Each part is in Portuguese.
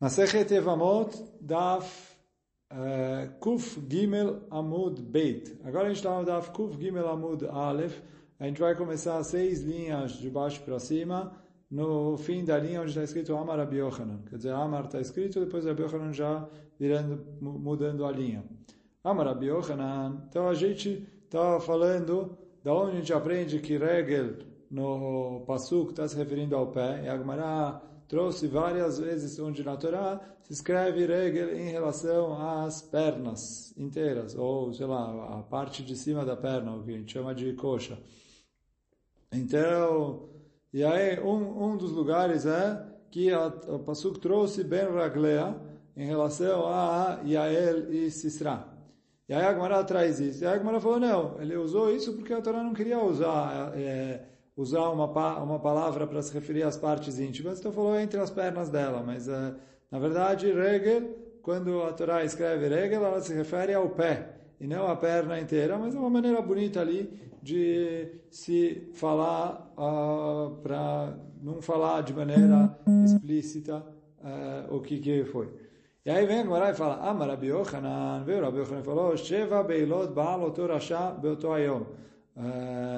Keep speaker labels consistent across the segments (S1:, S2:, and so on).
S1: Masechet Evamot, Daf uh, Kuf Gimel Amud Beit. Agora a gente está no Daf Kuf Gimel Amud Aleph. A gente vai começar seis linhas de baixo para cima, no fim da linha onde está escrito Amar Yochanan. Quer dizer, Amar está escrito, depois Rabbi Yochanan já virando, mudando a linha. Amar Yochanan. Então a gente estava falando da onde a gente aprende que Regel no Pasuk está se referindo ao pé. E a Gemara trouxe várias vezes onde na Torá se escreve regel em relação às pernas inteiras, ou, sei lá, a parte de cima da perna, o que a gente chama de coxa. Então, e aí um, um dos lugares é que a, o Pasuk trouxe Ben Raglea em relação a Yael e Sisra. E aí a Gemara traz isso. E aí a Gemara falou, não, ele usou isso porque a Torá não queria usar... É, usar uma, uma palavra para se referir às partes íntimas, então falou entre as pernas dela, mas uh, na verdade, regel, quando a Torá escreve regel, ela se refere ao pé, e não à perna inteira, mas é uma maneira bonita ali de se falar, uh, para não falar de maneira explícita uh, o que, que foi. E aí vem agora e fala, Ah, Rabi Yochanan, veio Rabi Yochanan falou, Sheva beilot baal oto rasha beoto ayom.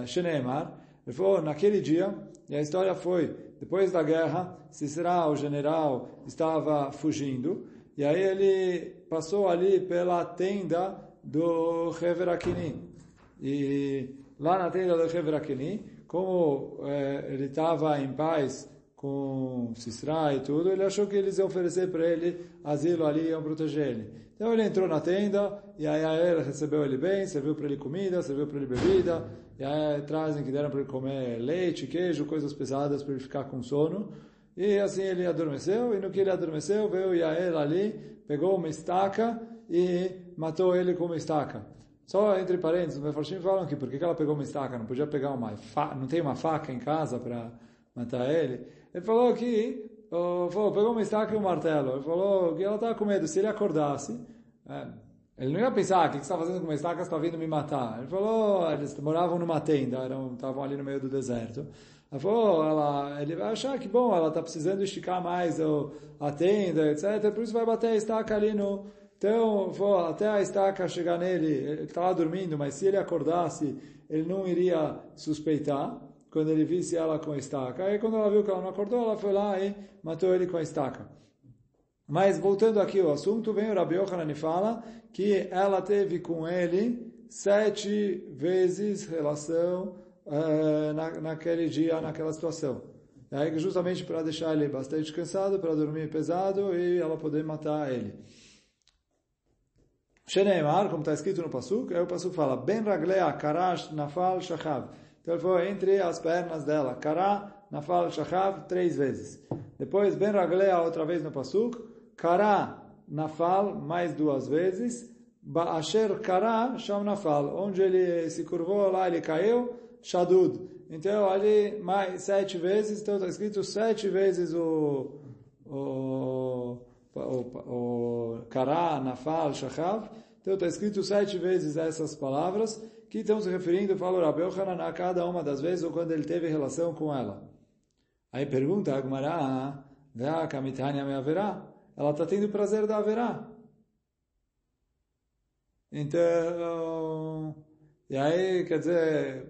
S1: Sheneemar, ele falou, naquele dia, e a história foi, depois da guerra, Cicera, o general, estava fugindo, e aí ele passou ali pela tenda do Heverakini. E lá na tenda do Heverakini, como é, ele estava em paz com Sisra e tudo, ele achou que eles iam oferecer para ele asilo ali, iam proteger ele. Então ele entrou na tenda, e aí ele recebeu ele bem, serviu para ele comida, serviu para ele bebida, e aí trazem que deram para ele comer leite, queijo, coisas pesadas para ele ficar com sono. E assim ele adormeceu, e no que ele adormeceu, veio Yael ali, pegou uma estaca e matou ele com uma estaca. Só entre parênteses, os mefarshim falam que por que ela pegou uma estaca? Não podia pegar uma faca, não tem uma faca em casa para matar ele? Ele falou que, oh, falou, pegou uma estaca e um martelo. Ele falou que ela estava com medo, se ele acordasse, ele não ia pensar, ah, o que você está fazendo com uma estaca? Você está vindo me matar. Ele falou, eles moravam numa tenda, eram, estavam ali no meio do deserto. Ela falou, ela, ele vai achar que, bom, ela está precisando esticar mais o, a tenda, etc. Por isso vai bater a estaca ali no... Então, falou, até a estaca chegar nele, ele estava tá dormindo, mas se ele acordasse, ele não iria suspeitar quando ele visse ela com a estaca. Aí quando ela viu que ela não acordou, ela foi lá e matou ele com a estaca. Mas voltando aqui ao assunto, vem o Rabi Yochanan e fala que ela teve com ele sete vezes relação uh, na, naquele dia, naquela situação. Aí, justamente para deixar ele bastante cansado, para dormir pesado e ela poder matar ele. Sheneemar, como está escrito no Pasuk, aí o Pasuk fala, Ben raglea karash nafal shachav. Então ele falou, entre as pernas dela, kara nafal shachav, três vezes. Depois, Ben raglea outra vez no Pasuk, Kara Nafal, mais duas vezes. Ba'asher Kara Sham Nafal. Onde ele se curvou, lá ele caiu. Shadud. Então, ali, mais sete vezes. Então, está escrito sete vezes o... o o, Kara, Nafal, Shachav. Então está escrito sete vezes essas palavras que estão se referindo, fala o Rabbi Yochanan, a cada uma das vezes ou quando ele teve relação com ela. Aí pergunta Agmará, Vea kamitanya me haverá? Ela está tendo prazer da haverá. Então, e aí, quer dizer,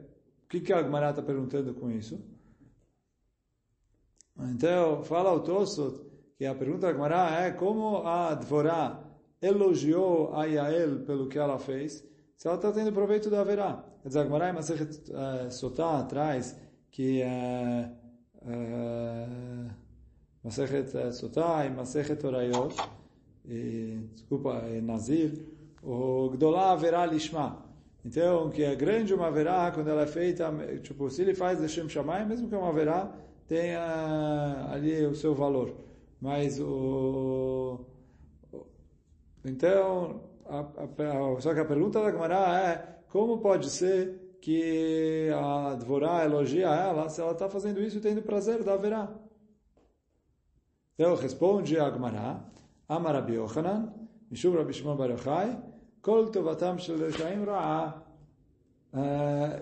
S1: o que, que a Agmará está perguntando com isso? Então, fala o Tosot que a pergunta da Agmará é como a Dvorá elogiou a Yael pelo que ela fez, se ela está tendo proveito da haverá. Quer dizer, a Agmará em Masechet uh, Sotá atrás, que uh, Masechet Sotah Masechet Orayot, desculpa, Nazir, o Gdolá haverá lishma. Então, que é grande uma verá quando ela é feita, tipo, se ele faz Hashem Shammai, mesmo que uma verá tenha ali o seu valor. Mas o... Então, a, a, só que a pergunta da Gemara é, como pode ser que a Dvorá elogia ela se ela está fazendo isso e tendo prazer da verá? Então responde Agmará, Amar Rabbi Yochanan, Mishum Rabbi Shimon Bar Yochai, Kol Tovatam Shel Reshaim Ra'ah,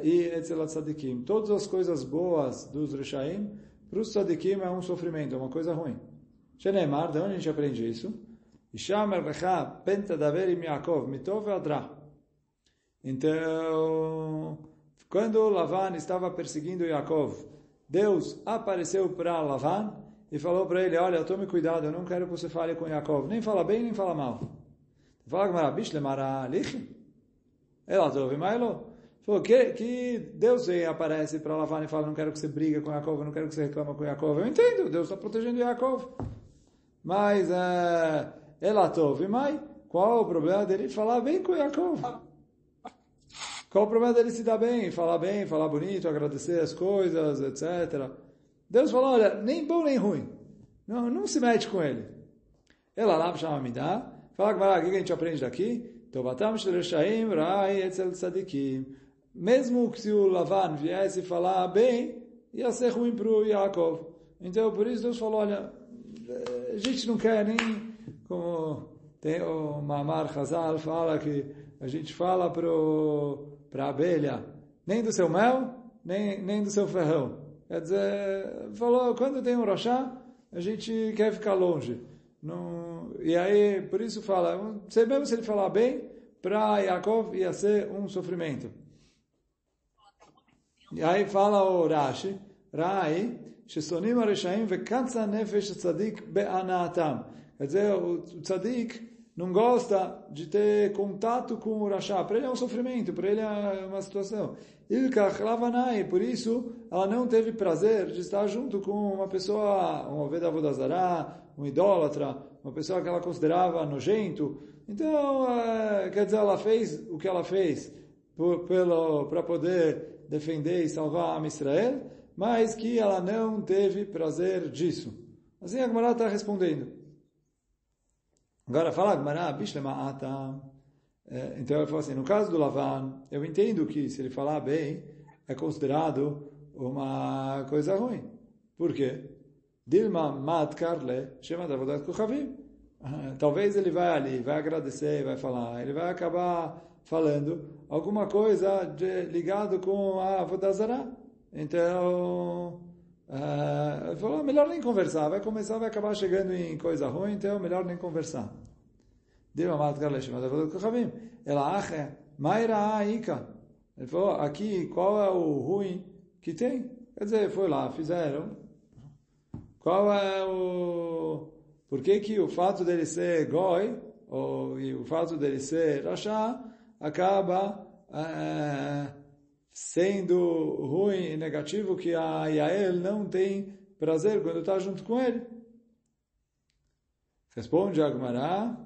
S1: e Etzel Tzadikim. Todas as coisas boas dos Reshaim, para os Tzadikim é um sofrimento, é uma coisa ruim. Shenemar, de onde a gente aprende isso? Isham ervecha penta daverim Yaakov, mitov adra. Então, quando Lavan estava perseguindo Yaakov, Deus apareceu para Lavan e falou para ele, olha, tome cuidado, eu não quero que você fale com Yaakov, nem fala bem, nem fala mal. Fala com Marabish lemara lich. Ela ouve Mailo. Falou que, que Deus vem aparece para Lavan e fala, não quero que você briga com Yaakov, não quero que você reclama com Yaakov. Eu entendo, Deus está protegendo Yaakov. Mas, uh, ela ouve mai, qual o problema dele falar bem com Yaakov? Qual o problema dele se dar bem, falar bem, falar bonito, agradecer as coisas, etc. Deus falou, olha, nem bom nem ruim. Não, não se mete com ele. Ela lá chama me dá. Fala com o que a gente aprende daqui? Mesmo que se o Lavan viesse falar bem, ia ser ruim para o Yaakov. Então, por isso Deus falou, olha, a gente não quer nem, como tem o Mamar Hazal fala que a gente fala para a abelha, nem do seu mel, nem, nem do seu ferrão. Quer dizer, falou, quando tem um rochá, a gente quer ficar longe. Não, e aí, por isso fala, mesmo se ele falar bem, para Yaakov ia ser um sofrimento. E aí fala o Rashi, Rai, Shesonim Areshaim vekatza nefesh tzadik be'anatam. Quer dizer, o tzadik não gosta de ter contato com o Rasha. Para ele é um sofrimento, para ele é uma situação. Ilkach Lavanai, por isso ela não teve prazer de estar junto com uma pessoa, um Ovedavodazará, um idólatra, uma pessoa que ela considerava nojento. Então, é, quer dizer, ela fez o que ela fez para poder defender e salvar a Israel, mas que ela não teve prazer disso. Assim a Gemara está respondendo. Agora fala Gemara, Bishlema Ata. É, então ele falou assim, no caso do Lavan, eu entendo que se ele falar bem, é considerado uma coisa ruim. Por quê? Dilma mat chama da vodat kuchavim. Talvez ele vai ali, vai agradecer, vai falar, ele vai acabar falando alguma coisa de, ligado com a Vodazara. Então, uh, falou, melhor nem conversar, vai começar, vai acabar chegando em coisa ruim, então melhor nem conversar. Deu uma Ela acha, Maira Aika. Ele falou, aqui, qual é o ruim que tem? Quer dizer, foi lá, fizeram. Qual é o... Por que que o fato dele ser goi, ou, e o fato dele ser rachá, acaba... Uh, sendo ruim e negativo que a Yael não tem prazer quando está junto com ele. Responde Agmará,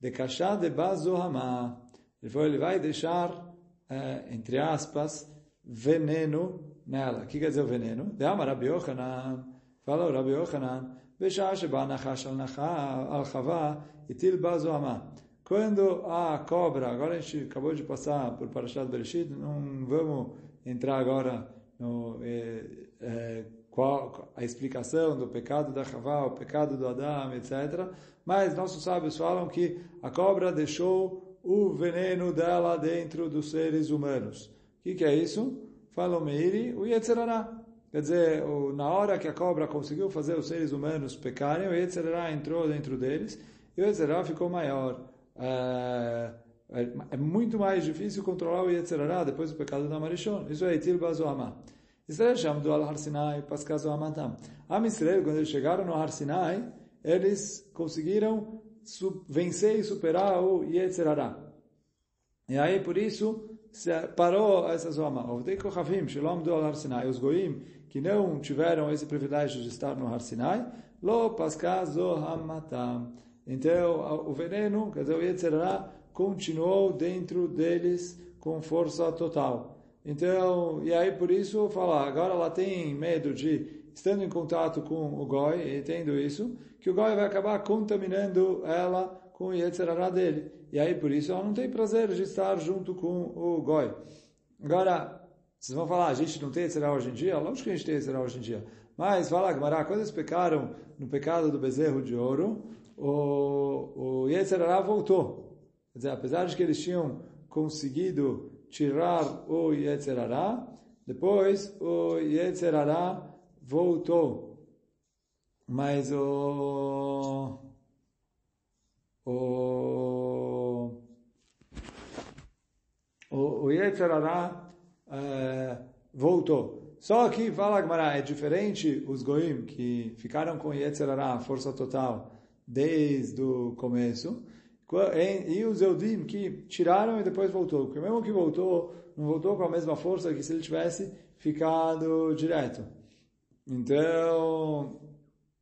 S1: de Kashá de Bazohamá. Ele falou, ele vai deixar, é, entre aspas, veneno nela. O que quer dizer o veneno? De Amar Rabi Yochanan, fala o Rabi Yochanan, בשעה שבא נחש על חווה, הטיל בה זוהמה. quando a cobra, agora a gente acabou de passar por Parashat Bereshit, não vamos entrar agora no é, é, qual a explicação do pecado da Havá, o pecado do Adão, etc. Mas nossos sábios falam que a cobra deixou o veneno dela dentro dos seres humanos. O que, que é isso? Fala o Meiri, o Yetzerará. Quer dizer, na hora que a cobra conseguiu fazer os seres humanos pecarem, o Yetzerará entrou dentro deles e o Yetzerará ficou maior. É, é, é muito mais difícil controlar o Yetzirará depois do pecado da Marishon. Isso é Itil Bazoamá. Israel chamou al Har Sinai, Pascal Zoamatam. Am Israel, quando eles chegaram no Har Sinai, eles conseguiram vencer e superar o Yetzirará. E aí, por isso, parou essa Zoamá. Ovdei Kochavim, Shalom do al Har Sinai. Os Goim, que não tiveram esse privilégio de estar no Har Sinai, Lo Pascal Zohamatam. Então, o veneno, quer dizer, o Yetzirah, continuou dentro deles com força total. Então, e aí por isso falar, agora ela tem medo de, estando em contato com o Goi, entendo isso, que o Goi vai acabar contaminando ela com o Yetzirah dele. E aí por isso ela não tem prazer de estar junto com o Goi. Agora, vocês vão falar, a gente não tem Yetzirah hoje em dia? Lógico que a gente tem Yetzirah hoje em dia. Mas, fala, Gmará, quando eles pecaram no pecado do bezerro de ouro, o, o Yetzirará voltou. Quer dizer, apesar de que eles tinham conseguido tirar o Yetzirará, depois o Yetzirará voltou. Mas o... O... O, o é, voltou. Só que, fala é diferente os goim que ficaram com Yetzirará, força total, desde o começo, e os Eudim que tiraram e depois voltou. Porque mesmo que voltou, não voltou com a mesma força que se ele tivesse ficado direto. Então,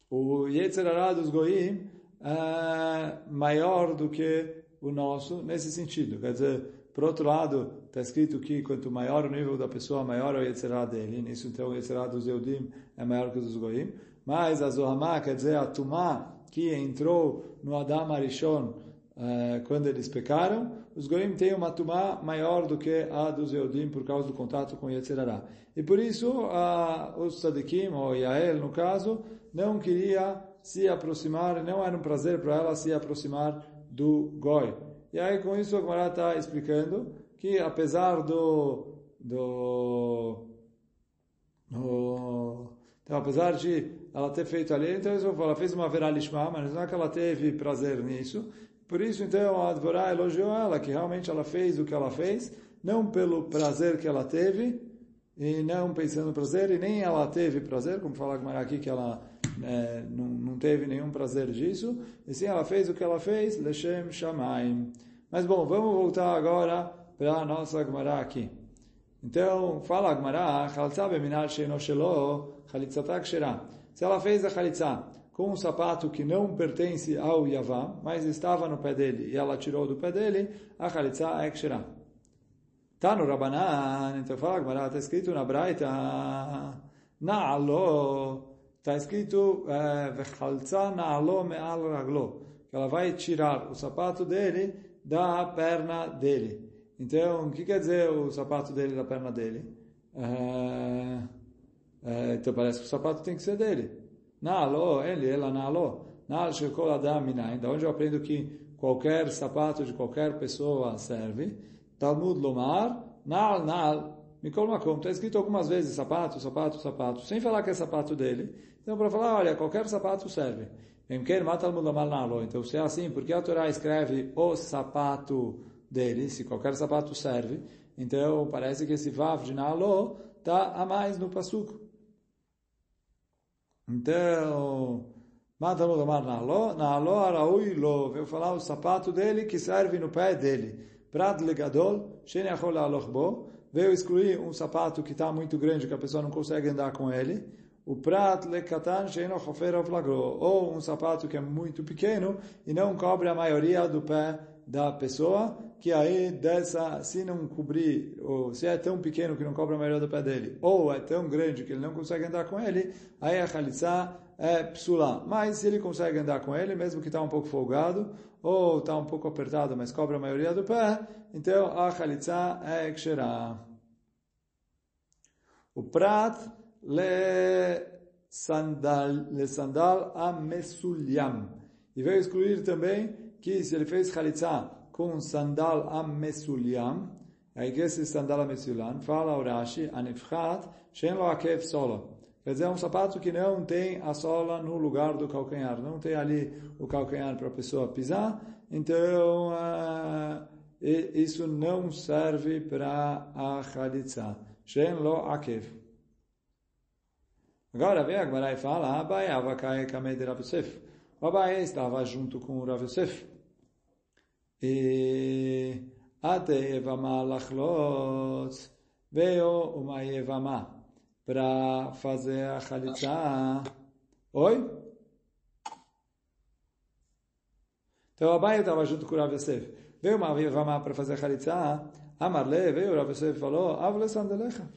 S1: o Yetzerará dos Goim é maior do que o nosso nesse sentido. Quer dizer, por outro lado, está escrito que quanto maior o nível da pessoa, maior é o Yetzerá dele. Nisso, então, o Yetzerá dos Eudim é maior que o dos Goim. Mas a Zohamá, quer dizer, a Tumá, que entrou no Adam Arishon uh, quando eles pecaram, os Goim têm uma Tumá maior do que a dos Eudim por causa do contato com Yetzerará. E por isso, uh, os Tzadikim, ou Yael, no caso, não queria se aproximar, não era um prazer para ela se aproximar do Goi. E aí com isso a Gemara está explicando que apesar do, do, do então, apesar de ela ter feito ali, então ela fez uma veralishma, mas não é que ela teve prazer nisso. Por isso, então, a Dvorá elogiou ela, que realmente ela fez o que ela fez, não pelo prazer que ela teve, e não pensando no prazer, e nem ela teve prazer, como fala a aqui, que ela é, não, não teve nenhum prazer disso, e sim ela fez o que ela fez, Leshem Shamaim. Mas bom, vamos voltar agora para a nossa Gemara aqui. Então, fala a Gemara, Se ela fez a Chalitza com um sapato que não pertence ao Yavam, mas estava no pé dele, e ela tirou do pé dele, a Chalitza é Kshera. Tá no Rabanan, então fala Gemara, está escrito na Braita, Na'alo, está escrito eh, Vechalza na'alo me'al raglo, que ela vai tirar o sapato dele da perna dele. Então, o que quer dizer o sapato dele da perna dele? É, é, então parece que o sapato tem que ser dele. Na'alo, ele, ela na'alo. Na'al shekol adam minayin. Da onde eu aprendo que qualquer sapato de qualquer pessoa serve. Talmud lomar, na'al, na'al. Mikol makom. Está escrito algumas vezes sapato, sapato, sapato, sem falar que é sapato dele. Então, para falar, olha, qualquer sapato serve. Então, se é assim, porque a Torá escreve o sapato dele, se qualquer sapato serve, então parece que esse vav de Nalo está a mais no passuco. Então, Matalmud Lomar Nalo, Nalo Araui Lo, veio falar o sapato dele que serve no pé dele. Prat Legadol, Shene Achol Bo, veio excluir um sapato que está muito grande, que a pessoa não consegue andar com ele. O prat lekatan sheino chofer flagro, ou um sapato que é muito pequeno e não cobre a maioria do pé da pessoa, que aí dessa, se não cobrir, ou se é tão pequeno que não cobre a maioria do pé dele, ou é tão grande que ele não consegue andar com ele, aí a chalitza é psula. Mas se ele consegue andar com ele, mesmo que está um pouco folgado, ou está um pouco apertado, mas cobre a maioria do pé, então a chalitza é ksherah. O prat le sandal, le sandal amesulyam. E veio excluir também que se ele fez chalitza com sandal amesulyam, aí que esse sandal amesulyam, fala o Rashi, anifchat, shen lo akev solo. Quer dizer, é um sapato que não tem a sola no lugar do calcanhar, não tem ali o calcanhar para a pessoa pisar, então uh, isso não serve para a chalitza. Shen lo akev. Agora vem a Gemara e fala, Abai Avakai de Rav Yosef. O Abai estava junto com o Rav Yosef. E até Evama Lachlot veio uma Evama para fazer a Chalitza. Oi? Então Abai estava junto com o Rav Yosef. Veio uma Evama para fazer a Chalitza. Amarle, veio o Rav Yosef e falou, Avle Sandelecha.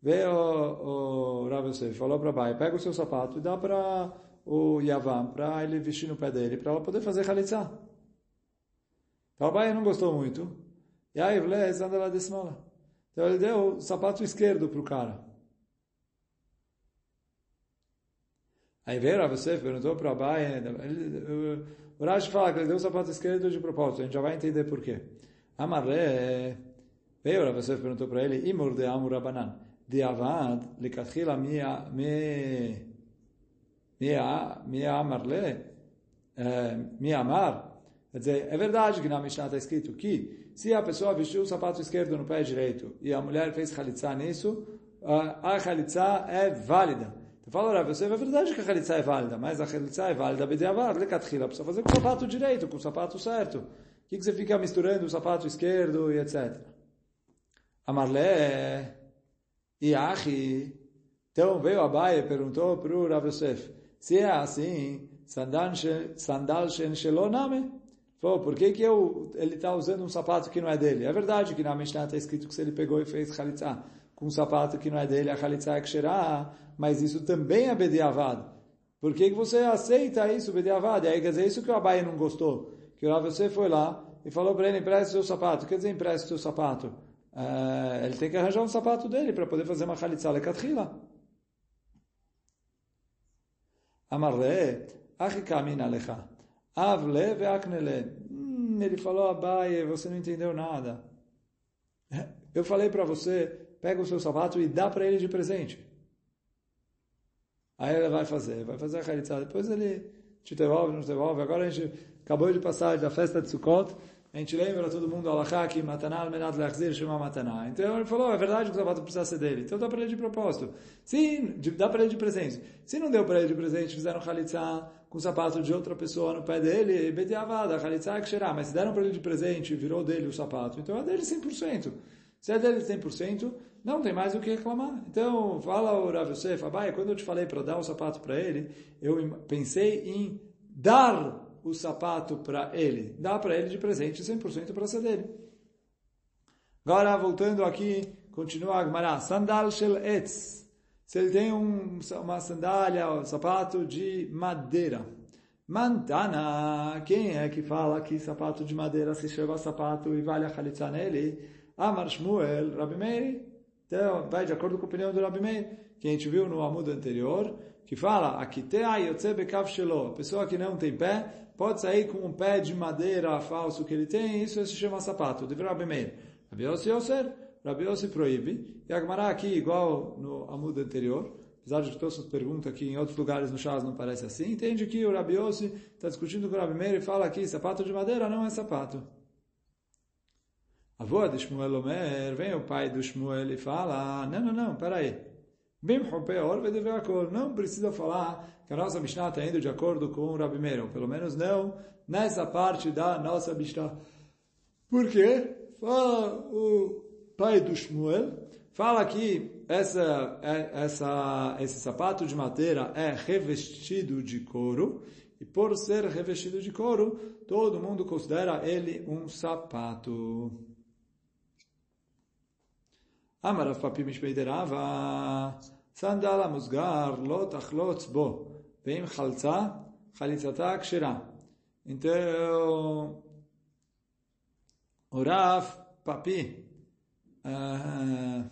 S1: Veio o, Rav Yosef, falou para o pai, pega o seu sapato e dá para o Yavam, para ele vestir no pé dele, para ela poder fazer Khalitsa. Então Abai não gostou muito. E aí Vles é, anda lá de esmola. Então ele deu o sapato esquerdo para o cara. Aí veio você perguntou para Abai. O Rashi fala que ele deu o sapato esquerdo de propósito. A gente já vai entender por quê. Amaré. Veio Rav você perguntou para ele. Imur de Amur Abanan. De Avad, Likatchila me... Me... Me Amarle... Me Amar... Eh, Quer dizer, é verdade que na Mishnah está escrito que se a pessoa vestiu o sapato esquerdo no pé direito e a mulher fez halitzá nisso, a halitzá é válida. Então fala, Rav Yosef, é verdade que a halitzá é válida, mas a halitzá é válida, bediavad, lekatchila, precisa fazer com o sapato direito, com o sapato certo. O que, que você fica misturando o sapato esquerdo e etc. Amarle e Achi. Então veio Abai e perguntou para o Rav Yosef, se é assim, sandal shen sheloname, Falou, por que, que eu, ele está usando um sapato que não é dele? É verdade que na Mishnah está escrito que se ele pegou e fez chalitza com um sapato que não é dele, a chalitza é ksherah, mas isso também é bediavad. Por que, que você aceita isso, bediavad? Aí quer dizer, isso que o Abai não gostou. Que o você foi lá e falou para ele, empreste seu sapato. Quer dizer, empreste seu sapato? Uh, ele tem que arranjar um sapato dele para poder fazer uma chalitza lekatrila. Amarle, achikamin alecha. Avle ve'aknele. Hum, ele falou, Abaye, você não entendeu nada. Eu falei para você, pega o seu sapato e dá para ele de presente. Aí ele vai fazer, vai fazer a caritza. Depois ele te devolve, não te devolve. Agora a gente acabou de passar da festa de Sukkot. A gente lembra todo mundo Alachá que Mataná al-Menat Lachzir chama Mataná. Então ele falou, é verdade que o sapato precisa ser dele. Então dá para ele de propósito. Sim, dá para ele de presente. Se não deu para ele de presente, fizeram Khalitsa com o sapato de outra pessoa no pé dele, é que cheirar. Mas se deram para ele de presente, virou dele o sapato. Então é dele 100%. Se é dele 100%, não tem mais o que reclamar. Então, fala o Rav Yosef, Abai, quando eu te falei para dar o sapato para ele, eu pensei em dar o sapato para ele. Dá para ele de presente 100% para ser dele. Agora, voltando aqui, continua a Gemara. Sandal shel etz. Se ele tem um, uma sandália, um sapato de madeira. Mantana. Quem é que fala que sapato de madeira se chama sapato e vale a chalitza nele? Amar Shmuel, Rabi Meir. Então, vai de acordo com a opinião do Rabi Meir, que a gente viu no amudo anterior, que fala. A pessoa que não tem pé, pode sair com um pé de madeira falso que ele tem, isso se chama sapato, de Rabi Meir. Rabi Yossi Yosser, Rabi Yossi proíbe, e a Gemara aqui, igual no Amudo anterior, apesar de que as perguntas aqui em outros lugares no Chaz não parece assim, entende que o Rabi Yossi está discutindo com o Rabi Meir e fala aqui, sapato de madeira não é sapato. A avó de Shmuel Omer, vem o pai do Shmuel e fala, não, não, não, peraí, não precisa falar que a nossa Mishnah está indo de acordo com o Rabi Meir, pelo menos não nessa parte da nossa Mishnah. Por quê? Fala o pai do Shmuel, fala que essa, é, essa, esse sapato de madeira é revestido de couro, e por ser revestido de couro, todo mundo considera ele um sapato. Sandala musgar lot achlot bo. Então, o Papi, uh,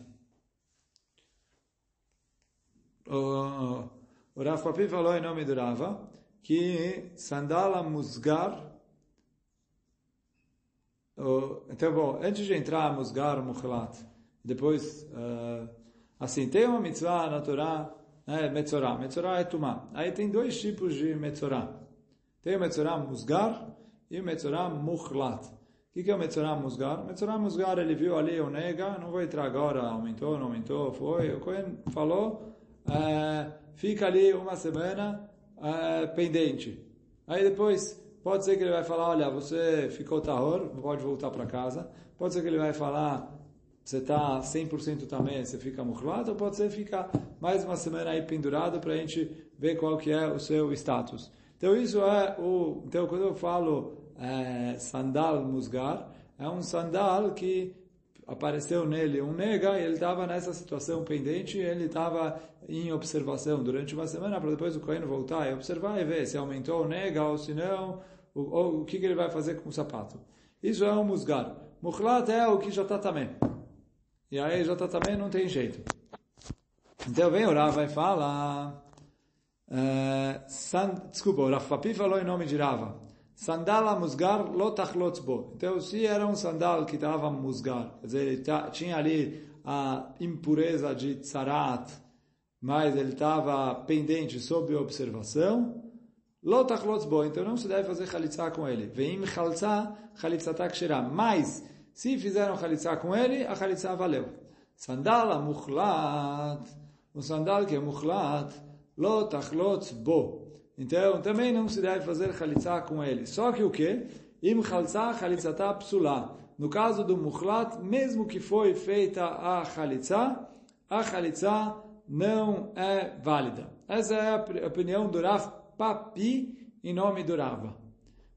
S1: o, o Rav Papi falou em nome do Rava que sandala musgar, então, bom, antes de entrar musgar, mukhlat, depois, uh, assim, tem uma mitzvah na Torá, né, Metzorah. Metzorah é Tumá. Aí tem dois tipos de Metzorah. Tem o Metzorah Musgar e o Metzorah Mukhlat. O que é o Metzorah Musgar? Metzorah Musgar, ele viu ali o nega, não vou entrar agora, aumentou, não aumentou, foi. O Cohen falou, uh, fica ali uma semana uh, pendente. Aí depois, pode ser que ele vai falar, olha, você ficou tahor, pode voltar para casa. Pode ser que ele vai falar, você está 100% também, você fica muhlado, ou pode ser ficar mais uma semana aí pendurado para a gente ver qual que é o seu status. Então isso é o... Então quando eu falo é, sandal musgar, é um sandal que apareceu nele um nega e ele estava nessa situação pendente ele estava em observação durante uma semana para depois o Cohen voltar e observar e ver se aumentou o nega ou se não, ou, ou o que, que ele vai fazer com o sapato. Isso é um musgar. Mukhlat é o que já está também. E aí já está também, não tem jeito. Então vem o Rava e fala... Uh, san, desculpa, o Rafapi falou em nome de Rava. Sandala musgar lotachlotzbo. Então, se era um sandal que estava musgar, quer dizer, ele tinha ali a impureza de tzarat, mas ele estava pendente sob observação, Lotachlotz bo, então não se deve fazer chalitza com ele. Veim chalza, chalitzata ksherá. Mas, se fizeram chalitza com ele, a chalitza valeu. Sandala muchlat, o sandal que é muchlat, lotachlotz bo. Então, também não se deve fazer chalitza com ele. Só que o quê? Im chalza, chalitzata psula. No caso do muchlat, mesmo que foi feita a chalitza, a chalitza não é válida. Essa é a opinião do Rav Papi em nome do Rava.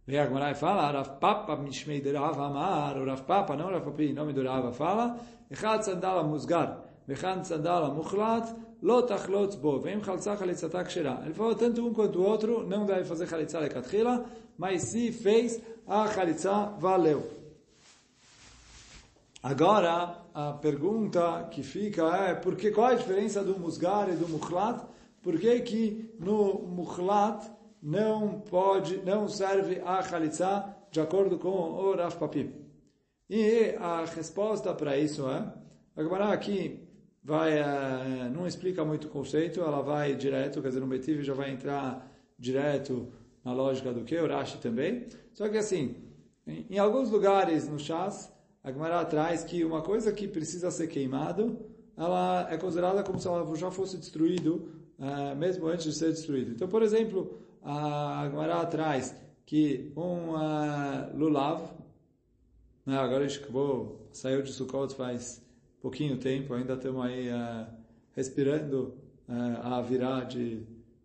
S1: Vem a Gemara e fala, Rav Papa mishmei de Rava amar, o Rav Papa, não Rav Papi, em nome do Rava, fala, Echad sandala musgar, Vechan sandala muchlat, lo tachlotz bo, vem chalza chalitzata kshera. Ele falou, tanto um quanto o outro, não deve fazer chalitza lekatchila, mas se fez, a chalitza valeu. Agora, a pergunta que fica é, por que, qual a diferença do musgar e do muchlat? Por que que no muchlat não pode, não serve a chalitza de acordo com o Rav Papim? E a resposta para isso é, a Gemara aqui vai, é, não explica muito o conceito, ela vai direto, quer dizer, no Betiv já vai entrar direto na lógica do que, o Rashi também. Só que assim, em, em alguns lugares no Chas, a Gemara traz que uma coisa que precisa ser queimado, ela é considerada como se ela já fosse destruído uh, mesmo antes de ser destruído. Então, por exemplo, a Gemara traz que um uh, lulav, né, agora a gente acabou, saiu de Sukkot faz pouquinho tempo, ainda estamos aí uh, respirando uh, a virar de,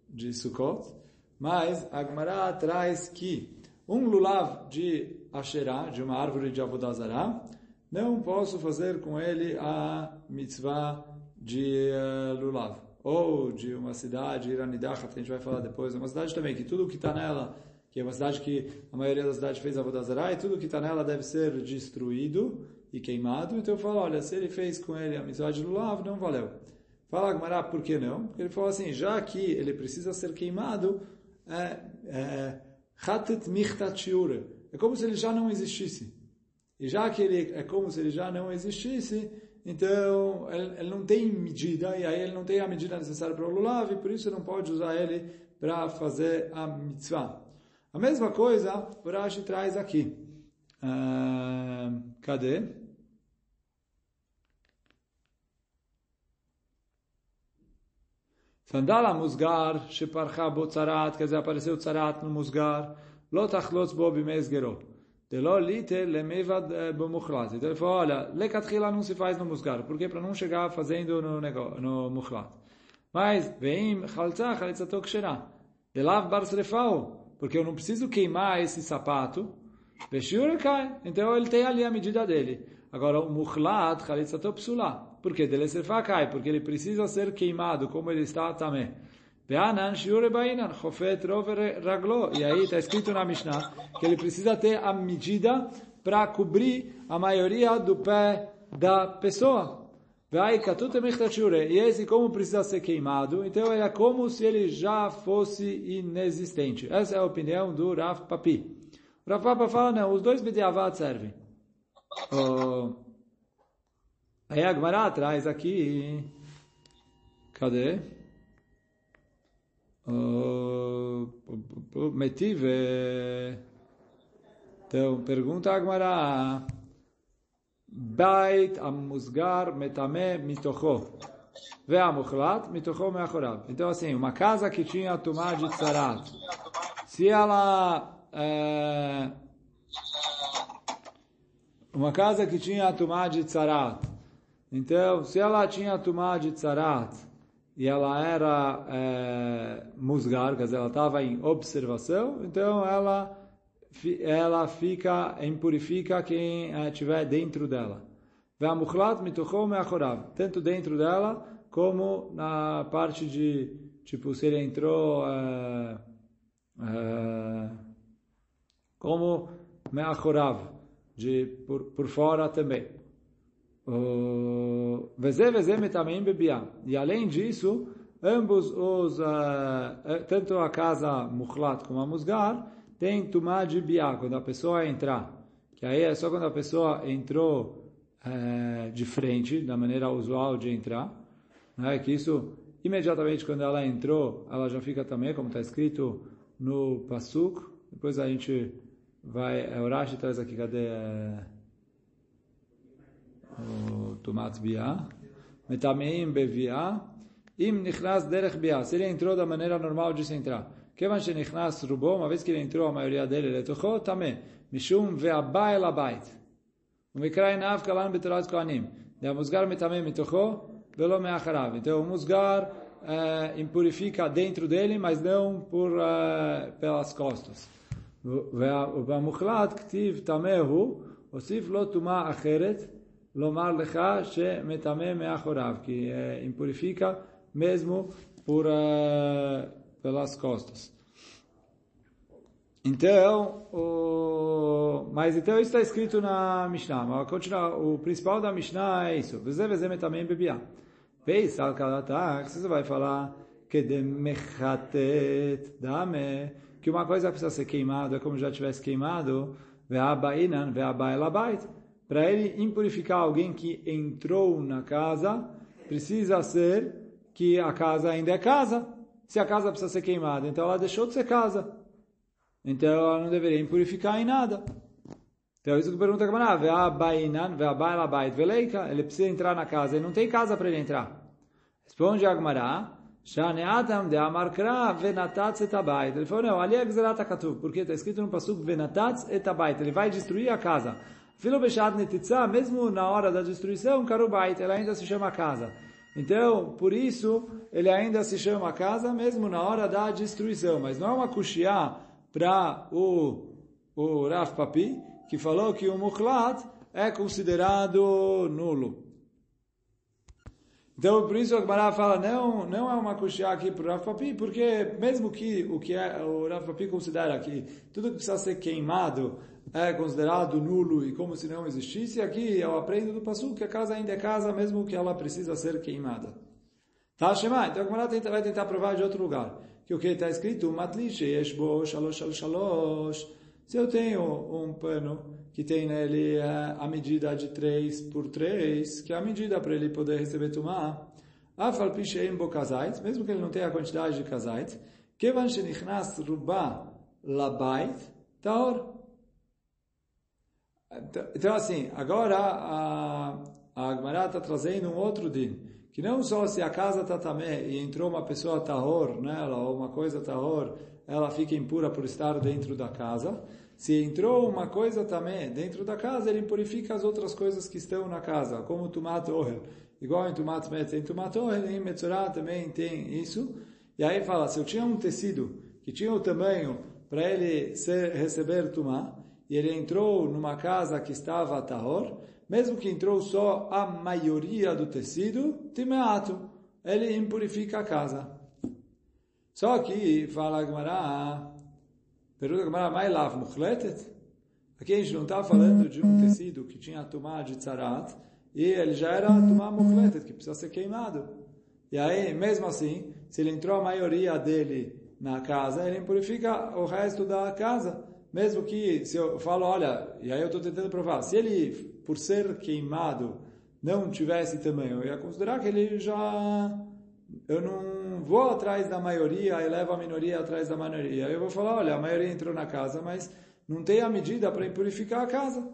S1: de Sukkot, mas a Gemara traz que um lulav de Asherah, de uma árvore de Avodazará, não posso fazer com ele a mitzvah de uh, lulav. Ou de uma cidade, Iranidachat, que a gente vai falar depois, uma cidade também, que tudo que está nela, que é uma cidade que a maioria da cidade fez a Vodazara, e tudo que está nela deve ser destruído e queimado. Então eu falo, olha, se ele fez com ele a amizade do Lulav, não valeu. Fala Agmará, por que não? Porque ele falou assim, já que ele precisa ser queimado, é, é, é como se ele já não existisse. E já que ele é como se ele já não existisse, então, ele, ele, não tem medida, e aí ele não tem a medida necessária para o lulav, e por isso não pode usar ele para fazer a mitzvah. A mesma coisa, o Rashi traz aqui. Uh, cadê? Sandala musgar, sheparcha bo tzarat, quer dizer, apareceu tzarat no musgar, lo tachlotz bo bimezgero. Deló lite lemevad bemuchlat. Então ele falou, olha, lekatchila não se faz no musgar. Por quê? Para não chegar fazendo no, no muchlat. Mas, vem chaltzah, chalitzato ksherá. Delav bar srefau. Porque eu não preciso queimar esse sapato. Veshiur. Então ele tem ali a medida dele. Agora, o muchlat, chalitzato psulá. Por quê? Dele serfá cai. Porque ele precisa ser queimado, como ele está também. Raglo. E aí está escrito na Mishnah que ele precisa ter a medida para cobrir a maioria do pé da pessoa. E esse como precisa ser queimado, então é como se ele já fosse inexistente. Essa é a opinião do Rav Papi. O Rav Papi fala, não, os dois bediavat servem. Oh, aí a Gemara traz aqui, cadê? Metive. Então, pergunta Agmará. Bait amusgar metame mitocho. Ve'amuchlat mitocho meachorav. Então, assim, uma casa que tinha tumá de tzarat. Se ela... É, uma casa que tinha tumá de tzarat. Então, se ela tinha tumá de tzarat, e ela era é, musgar, quer dizer, ela estava em observação, então ela ela fica, impurifica quem estiver dentro dela. Tanto dentro dela, como na parte de, tipo, se ele entrou, é, é, como meachorav, de por, por fora também. E além disso, ambos os, uh, tanto a casa mukhlat como a musgar, tem tumá de biá, quando a pessoa entrar. Que aí é só quando a pessoa entrou uh, de frente, da maneira usual de entrar. Né? Que isso, imediatamente quando ela entrou, ela já fica também, como está escrito no Pasuk. Depois a gente vai... É, o Rashi traz aqui, cadê? o Tomat Biá. Metameim Beviá. Im Nichnas Derech Biá. Se ele entrou da maneira normal de se entrar. Kevan Shenichnas Rubo, uma vez que ele entrou, a maioria dele, Letocho, Tameh. Mishum Ve'abai Elabait. ומקרא נאף קלן בתורת כהנים. דהמוסגר מטמא מתוכו ולא מאחריו. Então, o musgar uh, impurifica dentro dele, mas não por, uh, pelas costas. ובמוחלט כתיב טמא הוא, הוסיף לו טומאה אחרת, Lomar lecha she metame meachorav, que é, impurifica mesmo por, uh, pelas costas. Então, o... mas então isso está escrito na Mishnah. Mas continuar, o principal da Mishnah é isso. Você vê também bebia. Veis al kalatak, você vai falar que de demechatet dame, que uma coisa precisa ser queimada, é como já tivesse queimado, ve'abainan, ve'abailabait. Para ele impurificar alguém que entrou na casa, precisa ser que a casa ainda é casa. Se a casa precisa ser queimada, então ela deixou de ser casa. Então ela não deveria impurificar em nada. Então isso que pergunta a Gamara, ele precisa entrar na casa, ele não tem casa para ele entrar. Responde a Gamara, ele falou, não, ali é Gzerat HaKatuv, porque está escrito no Pasuk, Venatatz etabait, ele vai destruir a casa. Filo Beshad Netitza, mesmo na hora da destruição, Karubait, ele ainda se chama casa. Então, por isso, ele ainda se chama casa, mesmo na hora da destruição. Mas não é uma kushia para o, o Raf Papi, que falou que o Mukhlat é considerado nulo. Então, por isso o Gemara fala, não, não é uma kushia aqui para o Rav Papi, porque mesmo que o que é, o Rav Papi considera que tudo que precisa ser queimado é considerado nulo e como se não existisse, aqui eu aprendo do Passu que a casa ainda é casa, mesmo que ela precisa ser queimada. Tá, Shema? Então a Gemara vai tentar provar de outro lugar que o que está escrito, Matlish Yeshbo Shalosh al Shalosh, se eu tenho um pano que tem nele a medida de 3 por 3, que é a medida para ele poder receber Tumá, Afal Pisheim Kazait, mesmo que ele não tenha a quantidade de Kazait, Kevan Shenichnas Ruba Labait Taor. Então, assim, agora a, a Agmará está trazendo um outro din que não só se a casa está tamé e entrou uma pessoa tahor nela, ou uma coisa tahor, ela fica impura por estar dentro da casa. Se entrou uma coisa também dentro da casa, ele impurifica as outras coisas que estão na casa, como tomate ohel. Igual em tomate metz, em tomate ohel, em metzorah também tem isso. E aí fala, se eu tinha um tecido que tinha o tamanho para ele ser, receber tumá, e ele entrou numa casa que estava tahor, mesmo que entrou só a maioria do tecido, timeato, ele impurifica a casa. Só que, fala Gemara, pergunta Gemara, mai lav muchletet? Aqui a gente não está falando de um tecido que tinha tomar de tzarat, e ele já era tomar muchletet, que precisa ser queimado. E aí, mesmo assim, se ele entrou a maioria dele na casa, ele impurifica o resto da casa. Mesmo que, se eu falo, olha, e aí eu estou tentando provar, se ele, por ser queimado, não tivesse tamanho, eu ia considerar que ele já... Eu não vou atrás da maioria e levo a minoria atrás da maioria. Eu vou falar, olha, a maioria entrou na casa, mas não tem a medida para impurificar a casa.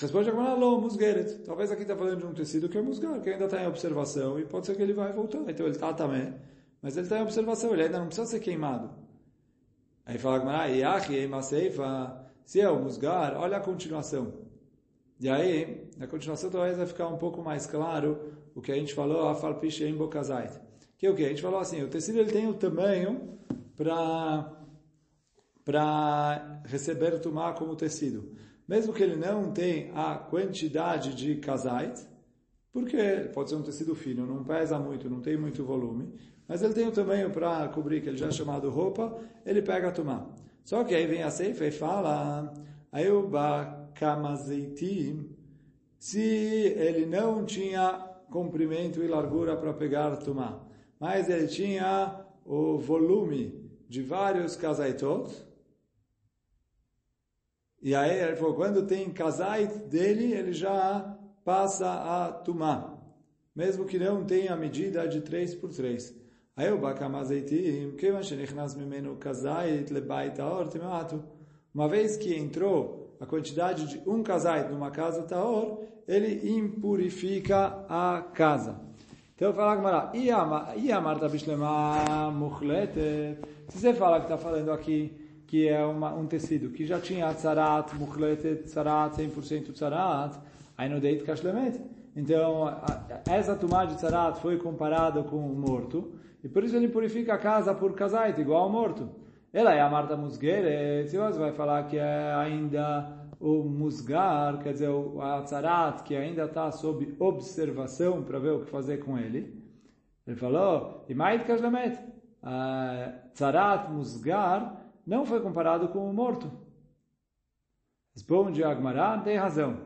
S1: Responde agora, alô, musgueret. Talvez aqui está falando de um tecido que é musgar, que ainda está em observação, e pode ser que ele vai voltar. Então ele está também, mas ele está em observação, ele ainda não precisa ser queimado. Aí fala Yachi, Maseifa, se é o Musgar, olha a continuação. E aí, na continuação talvez vai ficar um pouco mais claro o que a gente falou, a Falpish em Bokazait. Que é o que? A gente falou assim, o tecido ele tem o tamanho para para receber tumá como tecido. Mesmo que ele não tenha a quantidade de kazait, porque pode ser um tecido fino, não pesa muito, não tem muito volume, mas ele tem o tamanho para cobrir, que ele já é chamado roupa, ele pega a tomar. Só que aí vem a ceifa e fala, Ayuba kamazeitim, se ele não tinha comprimento e largura para pegar tomar, mas ele tinha o volume de vários casaitot, e aí ele falou, quando tem casait dele, ele já passa a tomar, mesmo que não tenha a medida de 3 por 3. Aí o Bakamazeitim, Kevan Shenichnas Mimenu Kazait Lebait Taor Timeatu. Uma vez que entrou a quantidade de um kazait numa casa Taor, ele impurifica a casa. Então fala e a Marta Bishlema Muchlete, se você fala que está falando aqui que é uma, um tecido que já tinha tzarat, muchlete, tzarat, 100% tzarat, aí no deit kashlemet. Então, essa tumá de tzarat foi comparada com o morto, e por isso ele purifica a casa por kazait, igual ao morto. Ela é a Marta Musgeret, se você vai falar que é ainda o musgar, quer dizer, o atzarat, que ainda está sob observação para ver o que fazer com ele. Ele falou, e mais kaslemet, tzarat musgar não foi comparado com o morto. Responde Agmará, tem razão.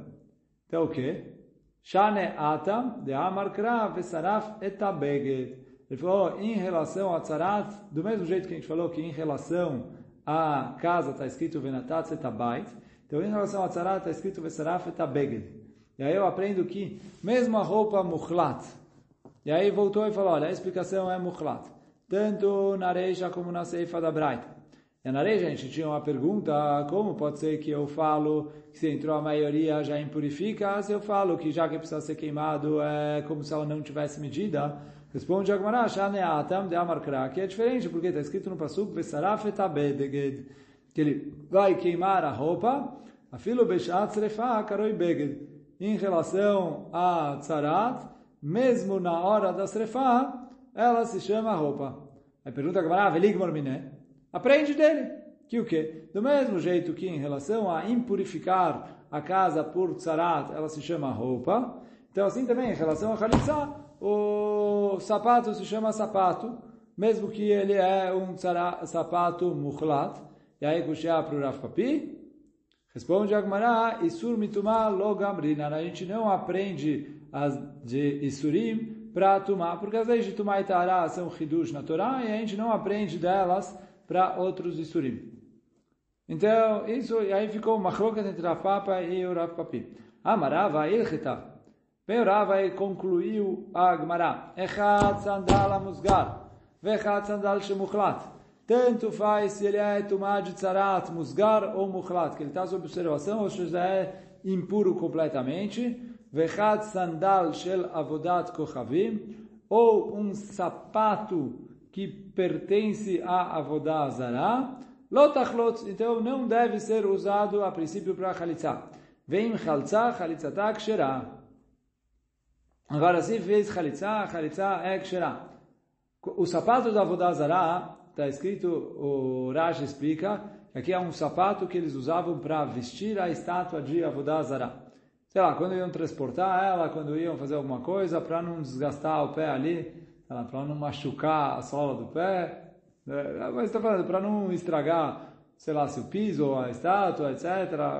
S1: Então o quê? Shane atam de amar krav vesaraf etabeged. Ele falou, em relação a tzarat, do mesmo jeito que a gente falou que em relação à casa está escrito venatat etabait, então, em relação a tzara, está escrito Vesaraf etabeged. E aí eu aprendo que, mesmo a roupa mukhlat, e aí voltou e falou, olha, a explicação é mukhlat. Tanto na Reisha como na Seifa da Braita. E na Reisha a gente tinha uma pergunta, como pode ser que eu falo que se entrou a maioria já impurifica, se eu falo que já que precisa ser queimado é como se ela não tivesse medida, Responde Agmará, Shaneatam de Amarkra, que é diferente, porque está escrito no Pasuk, que ele vai queimar a roupa, afilo. Em relação a tzarat, mesmo na hora da srefa, ela se chama roupa. Aí pergunta a Gamara, velig morminé. Aprende dele. Que o quê? Do mesmo jeito que em relação a impurificar a casa por tzarat, ela se chama roupa. Então assim também em relação a khalitsa, o sapato se chama sapato, mesmo que ele é um tzara, sapato mukhlat. E aí Kushia para o Rav responde Agmará, Isur mitumá logamrina. A gente não aprende as de Isurim para Tumá, porque as leis de Tumá e Tará são Hidush na Torá, e a gente não aprende delas para outros Isurim. Então, isso, aí ficou uma roca entre Rav Papa e o Rav Papi. Amarava ilchita. Bem, o Rav aí concluiu a Agmará. Echad sandal musgar, vechad sandal shemuchlat. Tanto faz se ele é tumá de tzarat, musgar ou mukhlat, que ele está sob observação ou se já é impuro completamente. Vechat sandal shel avodat kochavim, ou um sapato que pertence a avodah zará. Lotachlot, então não deve ser usado a princípio para chalitza. Vem chalitza, chalitzata ksherá. Agora, se fez chalitza, chalitza é ksherá. O sapato da avodah zará está escrito, o Rashi explica, aqui é um sapato que eles usavam para vestir a estátua de Avodazara. Sei lá, quando iam transportar ela, quando iam fazer alguma coisa, para não desgastar o pé ali, para não machucar a sola do pé, né? mas está falando, para não estragar, sei lá, se o piso a estátua, etc.,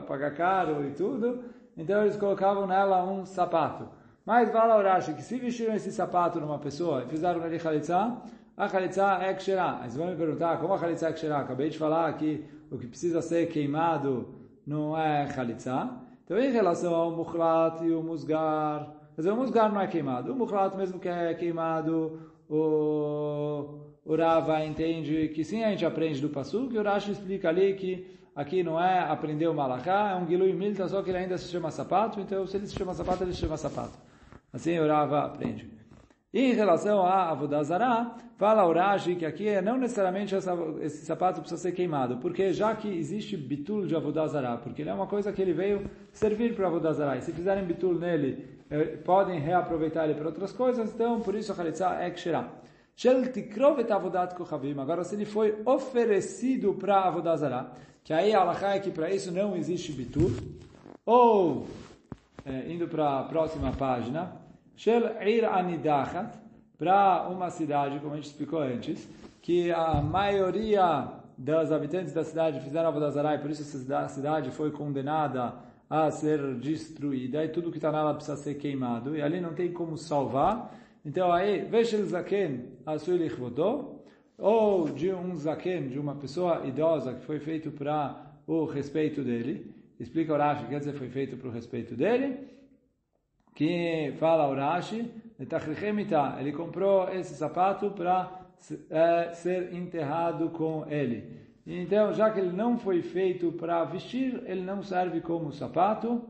S1: pagar caro e tudo, então eles colocavam nela um sapato. Mas fala o Rashi que se vestiram esse sapato numa pessoa e fizeram ele chalitza, a Khalitsa é Ksherá. Mas vão me perguntar, como a Khalitsa é Ksherá? Acabei de falar que o que precisa ser queimado não é Khalitsa. Então, em relação ao Mukhlat e o Musgar, dizer, o Musgar não é queimado. O Mukhlat mesmo que é queimado, o, o Rava entende que sim, a gente aprende do Pasuk, e o Rashi explica ali que aqui não é aprender o Malachá, é um Gilui Milta, só que ele ainda se chama sapato, então se ele se chama sapato, ele se chama sapato. Assim o Rava aprende. Em relação a Avodazara, fala o Rashi que aqui é não necessariamente essa, esse sapato precisa ser queimado, porque já que existe bitul de Avodazara, porque ele é uma coisa que ele veio servir para Avodazara, e se fizerem bitul nele, podem reaproveitar ele para outras coisas, então por isso a Khalitsa é Kshira. Shel tikrovet avodat kochavim. Agora, se ele foi oferecido para Avodazara, que aí a Alaha é que para isso não existe bitul, ou, é, indo para a próxima página, Shel Ir Anidachat, para uma cidade, como a gente explicou antes, que a maioria dos habitantes da cidade fizeram Avodazará e por isso essa cidade foi condenada a ser destruída e tudo que está nela precisa ser queimado e ali não tem como salvar. Então aí, Veshel Zaken Vodó, ou de um Zaken, de uma pessoa idosa que foi feito para o respeito dele. Explica o Rashi, quer dizer, foi feito para o respeito dele que fala o Rashi, ele comprou esse sapato para é, ser enterrado com ele. Então, já que ele não foi feito para vestir, ele não serve como sapato,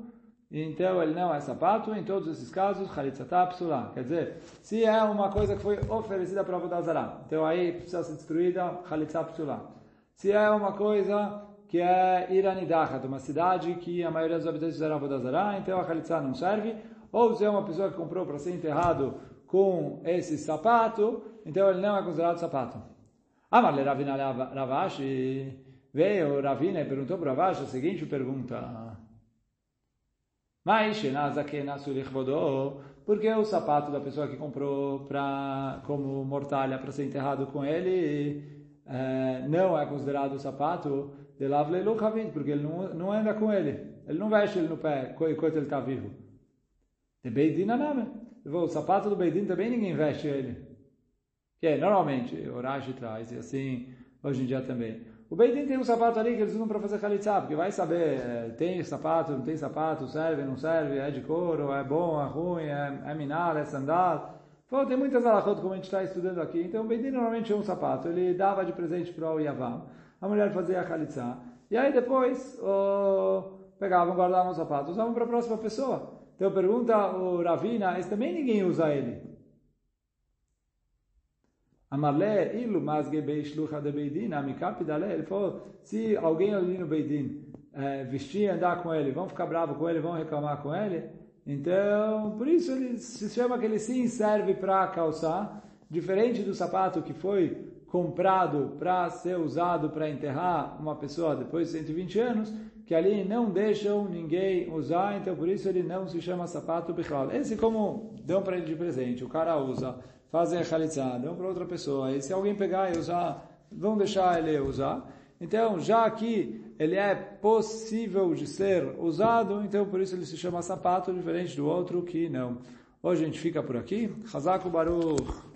S1: então ele não é sapato, em todos esses casos, Khalitzatá Psulá. Quer dizer, se é uma coisa que foi oferecida para Avodazará, então aí precisa ser destruída, Khalitzatá Psulá. Se é uma coisa que é Iranidachat, uma cidade que a maioria dos habitantes fizeram Avodazará, então a Khalitzá não serve. Ou se é uma pessoa que comprou para ser enterrado com esse sapato, então ele não é considerado sapato. Amarle Ravina Ravashi, veio Ravina e perguntou para Ravashi a seguinte pergunta. Mas porque o sapato da pessoa que comprou para como mortalha para ser enterrado com ele é, não é considerado sapato de Lavleilu porque ele não, não anda com ele. Ele não veste ele no pé enquanto ele está vivo. De Beidin. O sapato do Beidin também ninguém veste ele. Que é, normalmente, o Rashi traz, e assim hoje em dia também. O Beidin tem um sapato ali que eles usam para fazer khalitsa, porque vai saber, é, tem sapato, não tem sapato, serve, não serve, é de couro, é bom, é ruim, é, é minar, é sandal. Pô, tem muitas alahot como a gente está estudando aqui. Então o Beidin normalmente é um sapato, ele dava de presente para o Yavam, a mulher fazia a e aí depois oh, pegavam, guardavam o sapato, usavam para a próxima pessoa. Então pergunta o Ravina, esse também ninguém usa ele. Amarle ilu masge beishlucha de Beidin, amikap dale. Ele falou, se alguém ali no Beidin é, vestir e andar com ele, vão ficar bravos com ele, vão reclamar com ele. Então, por isso ele se chama que ele sim serve para calçar, diferente do sapato que foi comprado para ser usado para enterrar uma pessoa depois de 120 anos, que ali não deixam ninguém usar, então por isso ele não se chama sapato bichal. Esse como dão para ele de presente, o cara usa fazem a chalitza, dão para outra pessoa. E se alguém pegar e usar, vão deixar ele usar. Então, já que ele é possível de ser usado, então por isso ele se chama sapato, diferente do outro que não. Hoje a gente fica por aqui. Hazaku Baruch.